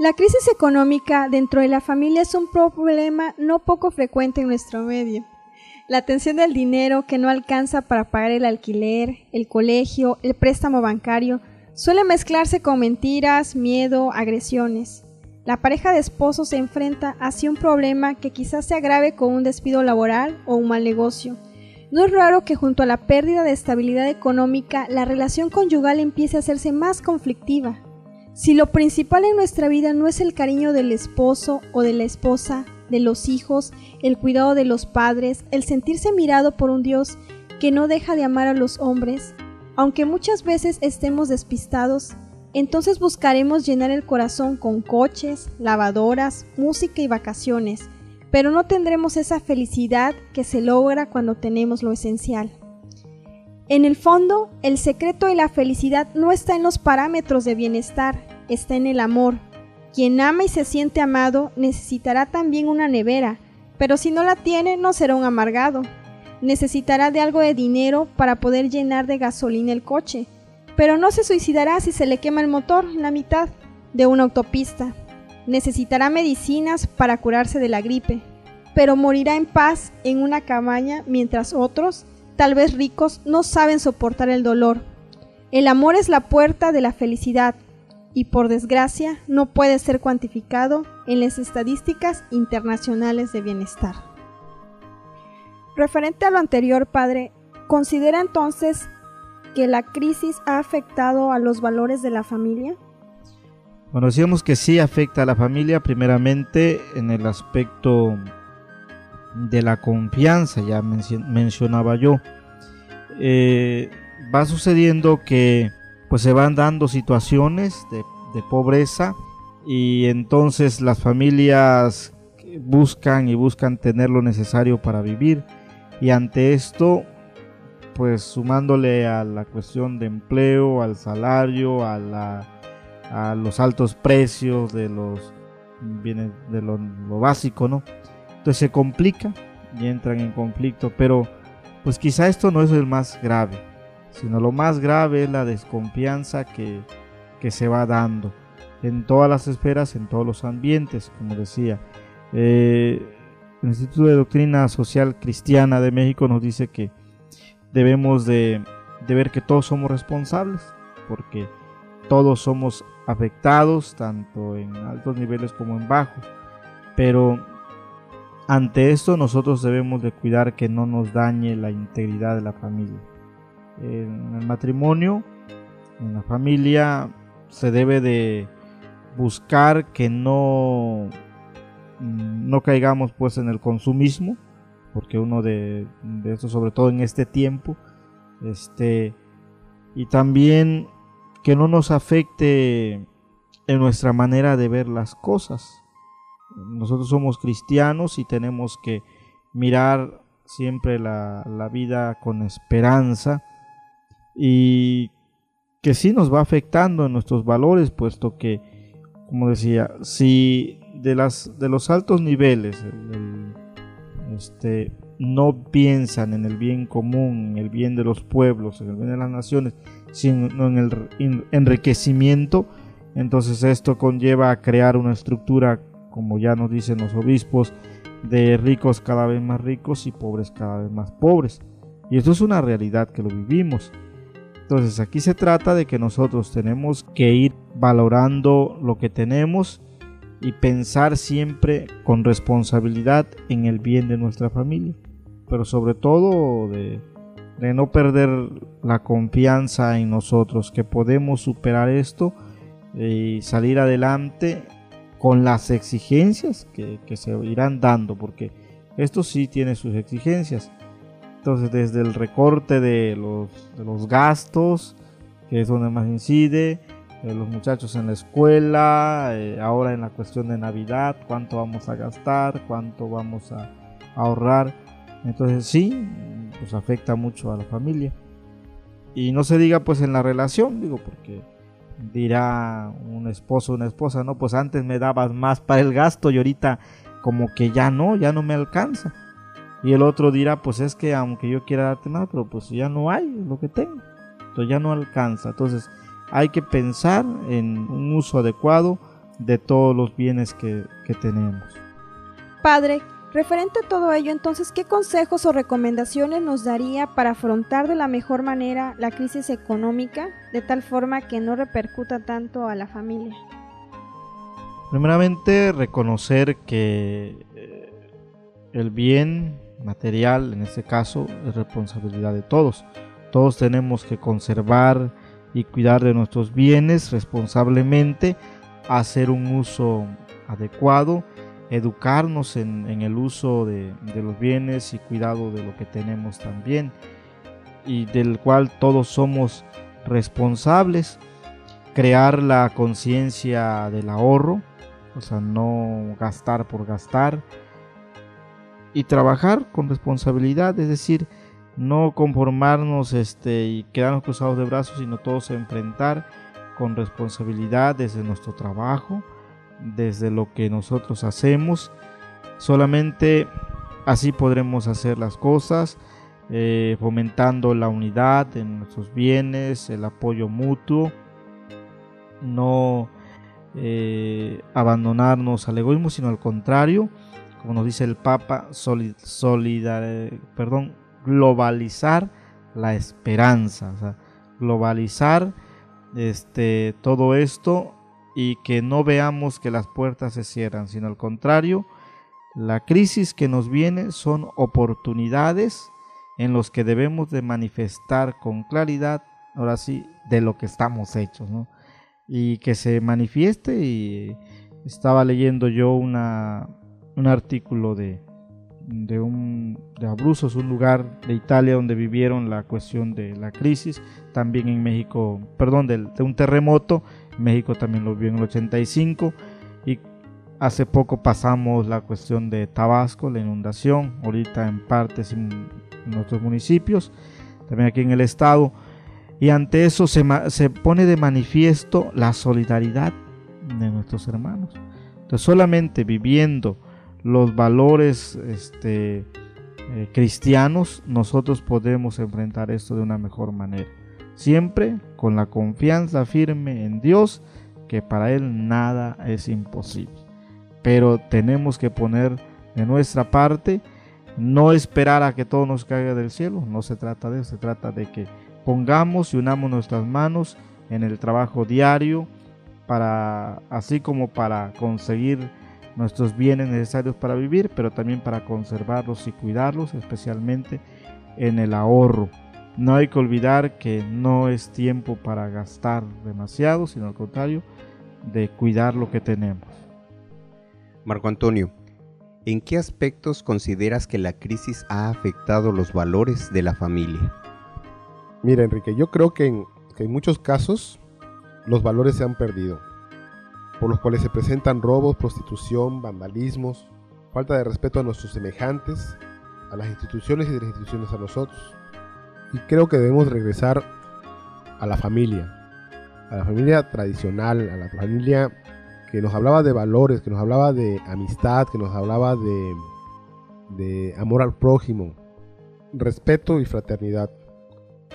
La crisis económica dentro de la familia es un problema no poco frecuente en nuestro medio. La tensión del dinero que no alcanza para pagar el alquiler, el colegio, el préstamo bancario, suele mezclarse con mentiras, miedo, agresiones. La pareja de esposos se enfrenta hacia un problema que quizás se agrave con un despido laboral o un mal negocio. No es raro que junto a la pérdida de estabilidad económica la relación conyugal empiece a hacerse más conflictiva. Si lo principal en nuestra vida no es el cariño del esposo o de la esposa, de los hijos, el cuidado de los padres, el sentirse mirado por un Dios que no deja de amar a los hombres, aunque muchas veces estemos despistados, entonces buscaremos llenar el corazón con coches, lavadoras, música y vacaciones, pero no tendremos esa felicidad que se logra cuando tenemos lo esencial. En el fondo, el secreto de la felicidad no está en los parámetros de bienestar, está en el amor. Quien ama y se siente amado necesitará también una nevera, pero si no la tiene no será un amargado. Necesitará de algo de dinero para poder llenar de gasolina el coche, pero no se suicidará si se le quema el motor en la mitad de una autopista. Necesitará medicinas para curarse de la gripe, pero morirá en paz en una cabaña mientras otros tal vez ricos, no saben soportar el dolor. El amor es la puerta de la felicidad y por desgracia no puede ser cuantificado en las estadísticas internacionales de bienestar. Referente a lo anterior, padre, ¿considera entonces que la crisis ha afectado a los valores de la familia? Bueno, decíamos que sí afecta a la familia primeramente en el aspecto de la confianza, ya mencionaba yo. Eh, va sucediendo que pues se van dando situaciones de, pobreza y entonces las familias buscan y buscan tener lo necesario para vivir y ante esto pues sumándole a la cuestión de empleo, al salario, a, la, a los altos precios de los bienes de lo, lo básico, ¿no? Entonces se complica y entran en conflicto, pero pues quizá esto no es el más grave, sino lo más grave es la desconfianza que, se va dando en todas las esferas, en todos los ambientes, como decía. Eh, el Instituto de Doctrina Social Cristiana de México nos dice que debemos de, de ver que todos somos responsables, porque todos somos afectados, tanto en altos niveles como en bajos, pero ante esto nosotros debemos de cuidar que no nos dañe la integridad de la familia. En el matrimonio, en la familia, se debe de buscar que no, no caigamos pues en el consumismo, porque uno de, de esto, sobre todo en este tiempo, este, y también que no nos afecte en nuestra manera de ver las cosas. Nosotros somos cristianos y tenemos que mirar siempre la, vida con esperanza y que sí nos va afectando en nuestros valores, puesto que, como decía, si de, las, de los altos niveles este, no piensan en el bien común, en el bien de los pueblos, en el bien de las naciones, sino en el enriquecimiento, entonces esto conlleva a crear una estructura como ya nos dicen los obispos, de ricos cada vez más ricos y pobres cada vez más pobres. Y esto es una realidad que lo vivimos. Entonces aquí se trata de que nosotros tenemos que ir valorando lo que tenemos y pensar siempre con responsabilidad en el bien de nuestra familia. Pero sobre todo de, no perder la confianza en nosotros, que podemos superar esto y salir adelante con las exigencias que, se irán dando, porque esto sí tiene sus exigencias. Entonces, desde el recorte de los, gastos, que es donde más incide, eh, los muchachos en la escuela, eh, ahora en la cuestión de Navidad, cuánto vamos a gastar, cuánto vamos a ahorrar. Entonces, sí, pues afecta mucho a la familia. Y no se diga pues en la relación, digo, porque dirá un esposo, una esposa, no, pues antes me dabas más para el gasto y ahorita como que ya no, ya no me alcanza. Y el otro dirá, pues es que aunque yo quiera darte más, pero pues ya no hay lo que tengo. Entonces ya no alcanza. Entonces hay que pensar en un uso adecuado de todos los bienes que, que tenemos. Padre, Referente a todo ello, entonces, ¿qué consejos o recomendaciones nos daría para afrontar de la mejor manera la crisis económica de tal forma que no repercuta tanto a la familia? Primeramente, reconocer que eh, el bien material, en este caso, es responsabilidad de todos. Todos tenemos que conservar y cuidar de nuestros bienes responsablemente, hacer un uso adecuado educarnos en, el uso de, los bienes y cuidado de lo que tenemos también y del cual todos somos responsables, crear la conciencia del ahorro, o sea, no gastar por gastar y trabajar con responsabilidad, es decir, no conformarnos este, y quedarnos cruzados de brazos, sino todos enfrentar con responsabilidad desde nuestro trabajo, desde lo que nosotros hacemos. Solamente así podremos hacer las cosas, eh, fomentando la unidad en nuestros bienes, el apoyo mutuo, no eh, abandonarnos al egoísmo, sino al contrario, como nos dice el Papa, solidar, perdón, globalizar la esperanza, globalizar este, todo esto y que no veamos que las puertas se cierran, sino al contrario, la crisis que nos viene son oportunidades en los que debemos de manifestar con claridad, ahora sí, de lo que estamos hechos, ¿no? Y que se manifieste y estaba leyendo yo una, un artículo de, de, un, de Abruzos, un lugar de Italia donde vivieron la cuestión de la crisis, también en México, perdón, de, un terremoto México también lo vio en el 85 y hace poco pasamos la cuestión de Tabasco, la inundación, ahorita en partes en, otros municipios, también aquí en el estado. Y ante eso se, se pone de manifiesto la solidaridad de nuestros hermanos. Entonces solamente viviendo los valores este, eh, cristianos, nosotros podemos enfrentar esto de una mejor manera siempre con la confianza firme en Dios, que para Él nada es imposible. Pero tenemos que poner de nuestra parte, no esperar a que todo nos caiga del cielo, no se trata de eso, se trata de que pongamos y unamos nuestras manos en el trabajo diario, para, así como para conseguir nuestros bienes necesarios para vivir, pero también para conservarlos y cuidarlos, especialmente en el ahorro. No hay que olvidar que no es tiempo para gastar demasiado, sino al contrario, de cuidar lo que tenemos. Marco Antonio, ¿en qué aspectos consideras que la crisis ha afectado los valores de la familia? Mira, Enrique, yo creo que en, que en muchos casos los valores se han perdido, por los cuales se presentan robos, prostitución, vandalismos, falta de respeto a nuestros semejantes, a las instituciones y de las instituciones a nosotros. Y creo que debemos regresar a la familia, a la familia tradicional, a la familia que nos hablaba de valores, que nos hablaba de amistad, que nos hablaba de, de amor al prójimo, respeto y fraternidad.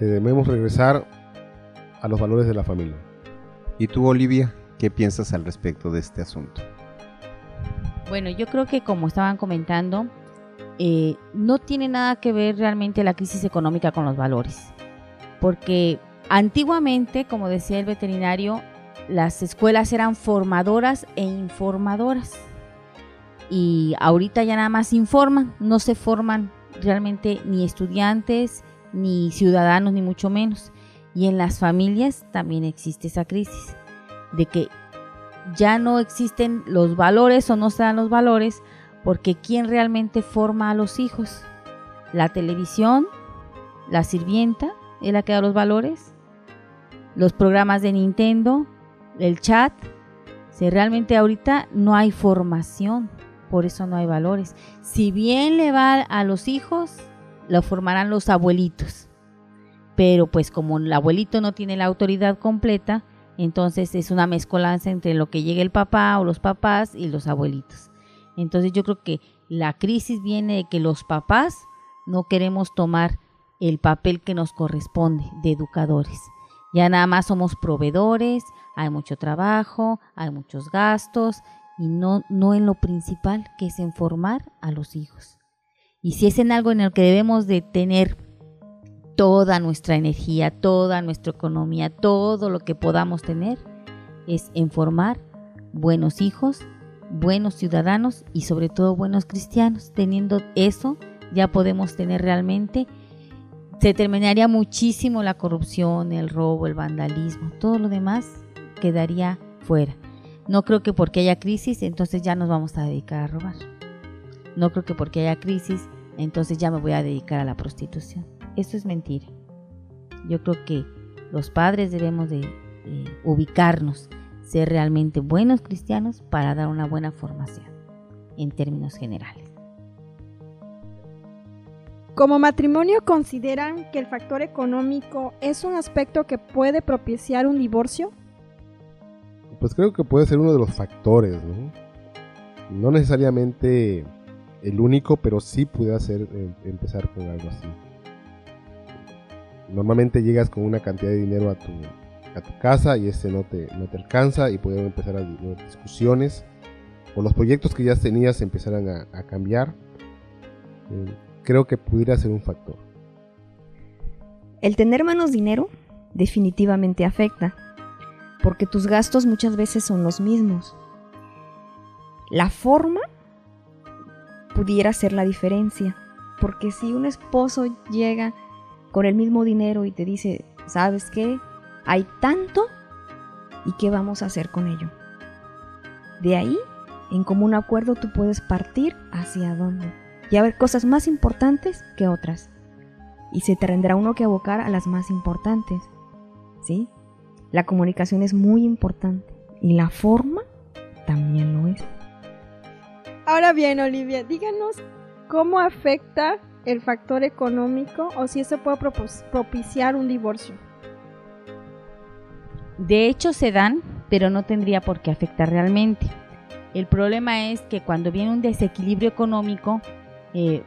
Debemos regresar a los valores de la familia. ¿Y tú, Olivia, qué piensas al respecto de este asunto? Bueno, yo creo que como estaban comentando, eh, no tiene nada que ver realmente la crisis económica con los valores. Porque antiguamente, como decía el veterinario, las escuelas eran formadoras e informadoras. Y ahorita ya nada más informan, no se forman realmente ni estudiantes, ni ciudadanos, ni mucho menos. Y en las familias también existe esa crisis de que ya no existen los valores o no se dan los valores porque ¿quién realmente forma a los hijos? ¿La televisión? ¿La sirvienta? ¿Es la que da los valores? ¿Los programas de Nintendo? ¿El chat? Si realmente ahorita no hay formación, por eso no hay valores. Si bien le va a los hijos, lo formarán los abuelitos. Pero pues como el abuelito no tiene la autoridad completa, entonces es una mezcolanza entre lo que llega el papá o los papás y los abuelitos. Entonces yo creo que la crisis viene de que los papás no queremos tomar el papel que nos corresponde de educadores. Ya nada más somos proveedores, hay mucho trabajo, hay muchos gastos y no, no en lo principal que es en formar a los hijos. Y si es en algo en el que debemos de tener toda nuestra energía, toda nuestra economía, todo lo que podamos tener, es en formar buenos hijos, buenos ciudadanos y sobre todo buenos cristianos. Teniendo eso, ya podemos tener realmente, se terminaría muchísimo la corrupción, el robo, el vandalismo, todo lo demás quedaría fuera. No creo que porque haya crisis, entonces ya nos vamos a dedicar a robar. No creo que porque haya crisis, entonces ya me voy a dedicar a la prostitución. Eso es mentira. Yo creo que los padres debemos de, ubicarnos, ser realmente buenos cristianos para dar una buena formación en términos generales. Como matrimonio consideran que el factor económico es un aspecto que puede propiciar un divorcio? Pues creo que puede ser uno de los factores, ¿no? No necesariamente el único, pero sí puede hacer eh, empezar con algo así. Normalmente llegas con una cantidad de dinero a tu, a tu casa y este no te, no te alcanza y pueden empezar a discusiones o los proyectos que ya tenías empezaran a, cambiar. Eh, creo que pudiera ser un factor. El tener menos dinero definitivamente afecta, porque tus gastos muchas veces son los mismos. La forma pudiera ser la diferencia, porque si un esposo llega con el mismo dinero y te dice, ¿sabes qué? Hay tanto y qué vamos a hacer con ello. De ahí, en común acuerdo, tú puedes partir hacia dónde. Y haber cosas más importantes que otras. Y se tendrá uno que abocar a las más importantes. ¿Sí? La comunicación es muy importante. Y la forma también lo es. Ahora bien, Olivia, díganos cómo afecta el factor económico o si eso puede propiciar un divorcio. De hecho se dan, pero no tendría por qué afectar realmente. El problema es que cuando viene un desequilibrio económico, eh,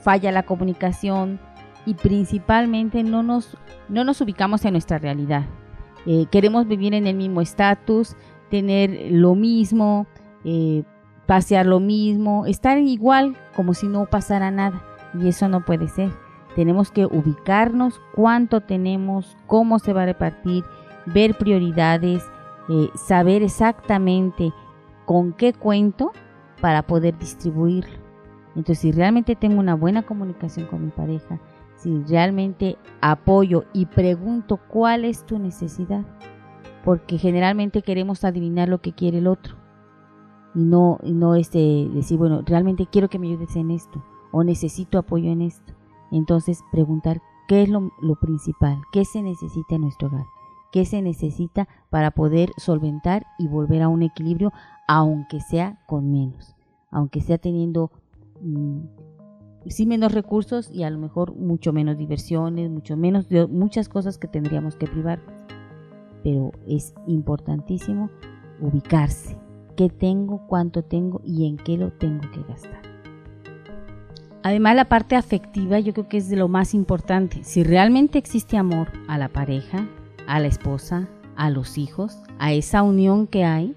falla la comunicación y principalmente no nos, no nos ubicamos en nuestra realidad. Eh, queremos vivir en el mismo estatus, tener lo mismo, eh, pasear lo mismo, estar igual como si no pasara nada y eso no puede ser. Tenemos que ubicarnos cuánto tenemos, cómo se va a repartir, ver prioridades, eh, saber exactamente con qué cuento para poder distribuirlo. Entonces, si realmente tengo una buena comunicación con mi pareja, si realmente apoyo y pregunto cuál es tu necesidad, porque generalmente queremos adivinar lo que quiere el otro y no, no este, decir, bueno, realmente quiero que me ayudes en esto o necesito apoyo en esto. Entonces preguntar qué es lo, principal, qué se necesita en nuestro hogar, qué se necesita para poder solventar y volver a un equilibrio, aunque sea con menos, aunque sea teniendo mm, sí menos recursos y a lo mejor mucho menos diversiones, mucho menos muchas cosas que tendríamos que privar. Pero es importantísimo ubicarse, qué tengo, cuánto tengo y en qué lo tengo que gastar. Además, la parte afectiva yo creo que es de lo más importante. Si realmente existe amor a la pareja, a la esposa, a los hijos, a esa unión que hay,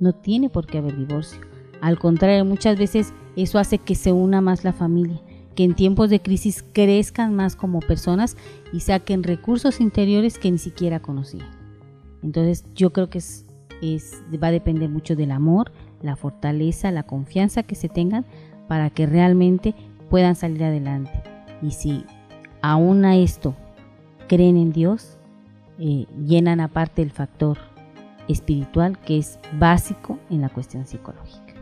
no tiene por qué haber divorcio. Al contrario, muchas veces eso hace que se una más la familia, que en tiempos de crisis crezcan más como personas y saquen recursos interiores que ni siquiera conocían. Entonces yo creo que va a depender mucho del amor, la fortaleza, la confianza que se tengan para que realmente puedan salir adelante. Y si aún a esto creen en Dios, eh, llenan aparte el factor espiritual que es básico en la cuestión psicológica.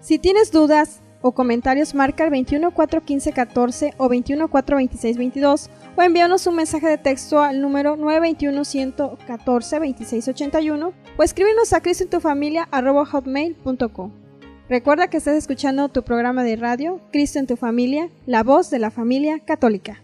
Si tienes dudas o comentarios, marca el 21 14 o 21 22 o envíanos un mensaje de texto al número 921 114 2681 o escríbenos a hotmail.com Recuerda que estás escuchando tu programa de radio, Cristo en tu familia, la voz de la familia católica.